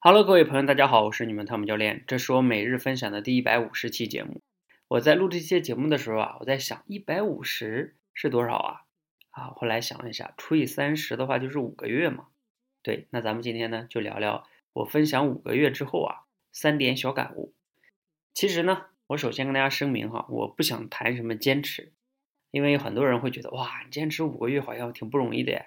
Hello，各位朋友，大家好，我是你们汤姆教练，这是我每日分享的第一百五十期节目。我在录这些节目的时候啊，我在想一百五十是多少啊？啊，后来想了一下，除以三十的话就是五个月嘛。对，那咱们今天呢就聊聊我分享五个月之后啊三点小感悟。其实呢，我首先跟大家声明哈，我不想谈什么坚持，因为很多人会觉得哇，坚持五个月好像挺不容易的呀。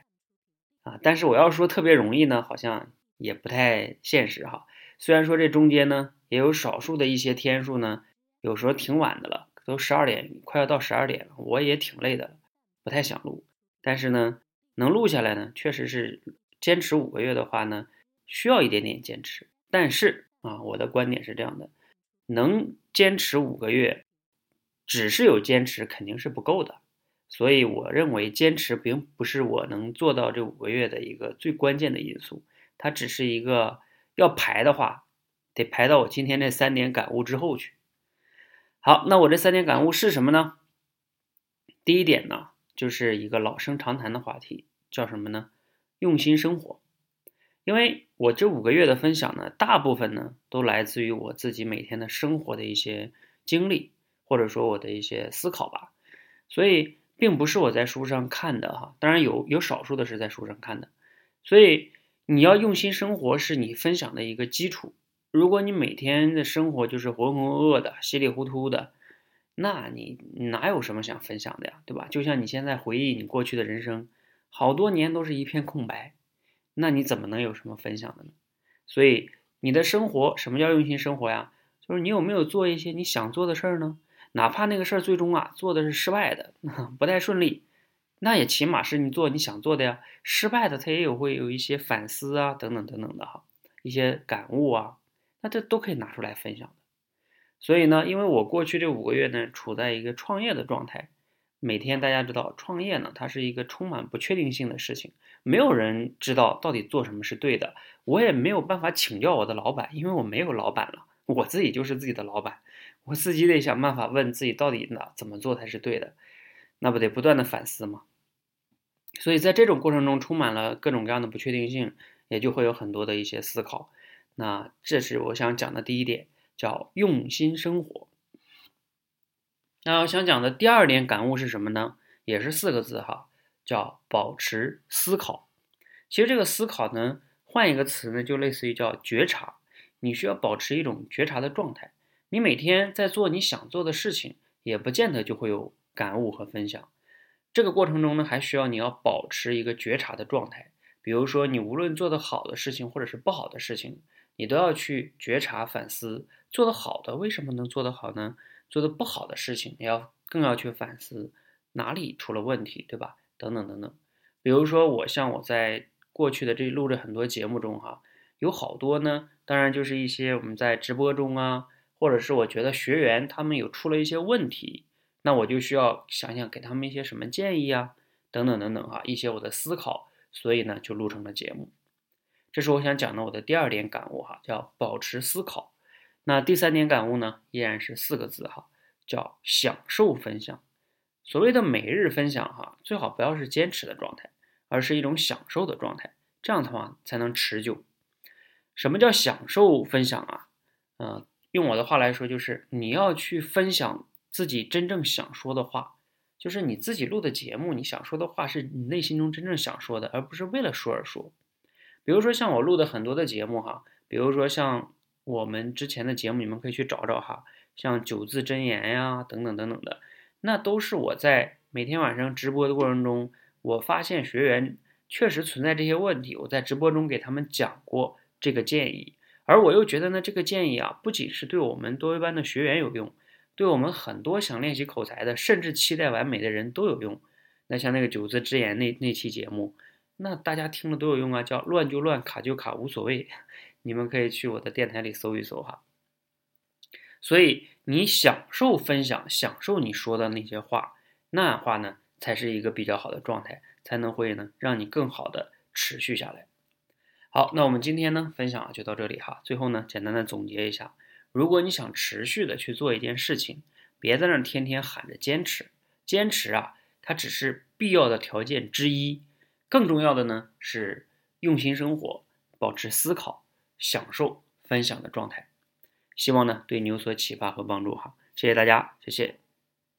啊，但是我要说特别容易呢，好像。也不太现实哈，虽然说这中间呢也有少数的一些天数呢，有时候挺晚的了，都十二点快要到十二点了，我也挺累的，不太想录。但是呢，能录下来呢，确实是坚持五个月的话呢，需要一点点坚持。但是啊，我的观点是这样的，能坚持五个月，只是有坚持肯定是不够的。所以我认为坚持并不是我能做到这五个月的一个最关键的因素。它只是一个要排的话，得排到我今天这三点感悟之后去。好，那我这三点感悟是什么呢？第一点呢，就是一个老生常谈的话题，叫什么呢？用心生活。因为我这五个月的分享呢，大部分呢都来自于我自己每天的生活的一些经历，或者说我的一些思考吧。所以并不是我在书上看的哈，当然有有少数的是在书上看的，所以。你要用心生活是你分享的一个基础。如果你每天的生活就是浑浑噩噩的、稀里糊涂的，那你哪有什么想分享的呀？对吧？就像你现在回忆你过去的人生，好多年都是一片空白，那你怎么能有什么分享的呢？所以你的生活，什么叫用心生活呀？就是你有没有做一些你想做的事儿呢？哪怕那个事儿最终啊做的是失败的，不太顺利。那也起码是你做你想做的呀，失败的他也有会有一些反思啊，等等等等的哈，一些感悟啊，那这都可以拿出来分享的。所以呢，因为我过去这五个月呢，处在一个创业的状态，每天大家知道创业呢，它是一个充满不确定性的事情，没有人知道到底做什么是对的，我也没有办法请教我的老板，因为我没有老板了，我自己就是自己的老板，我自己得想办法问自己到底哪怎么做才是对的，那不得不断的反思吗？所以在这种过程中，充满了各种各样的不确定性，也就会有很多的一些思考。那这是我想讲的第一点，叫用心生活。那我想讲的第二点感悟是什么呢？也是四个字哈，叫保持思考。其实这个思考呢，换一个词呢，就类似于叫觉察。你需要保持一种觉察的状态。你每天在做你想做的事情，也不见得就会有感悟和分享。这个过程中呢，还需要你要保持一个觉察的状态。比如说，你无论做得好的事情，或者是不好的事情，你都要去觉察反思。做得好的为什么能做得好呢？做的不好的事情，你要更要去反思哪里出了问题，对吧？等等等等。比如说，我像我在过去的这录了很多节目中，哈，有好多呢，当然就是一些我们在直播中啊，或者是我觉得学员他们有出了一些问题。那我就需要想想给他们一些什么建议啊，等等等等哈，一些我的思考，所以呢就录成了节目。这是我想讲的我的第二点感悟哈，叫保持思考。那第三点感悟呢，依然是四个字哈，叫享受分享。所谓的每日分享哈，最好不要是坚持的状态，而是一种享受的状态，这样的话才能持久。什么叫享受分享啊？嗯，用我的话来说，就是你要去分享。自己真正想说的话，就是你自己录的节目，你想说的话是你内心中真正想说的，而不是为了说而说。比如说像我录的很多的节目哈，比如说像我们之前的节目，你们可以去找找哈，像九字真言呀等等等等的，那都是我在每天晚上直播的过程中，我发现学员确实存在这些问题，我在直播中给他们讲过这个建议，而我又觉得呢，这个建议啊，不仅是对我们多维班的学员有用。对我们很多想练习口才的，甚至期待完美的人都有用。那像那个九字之言那那期节目，那大家听了都有用啊，叫乱就乱，卡就卡，无所谓。你们可以去我的电台里搜一搜哈。所以你享受分享，享受你说的那些话，那样话呢才是一个比较好的状态，才能会呢让你更好的持续下来。好，那我们今天呢分享就到这里哈。最后呢简单的总结一下。如果你想持续的去做一件事情，别在那天天喊着坚持，坚持啊，它只是必要的条件之一。更重要的呢是用心生活，保持思考，享受分享的状态。希望呢对你有所启发和帮助哈，谢谢大家，谢谢。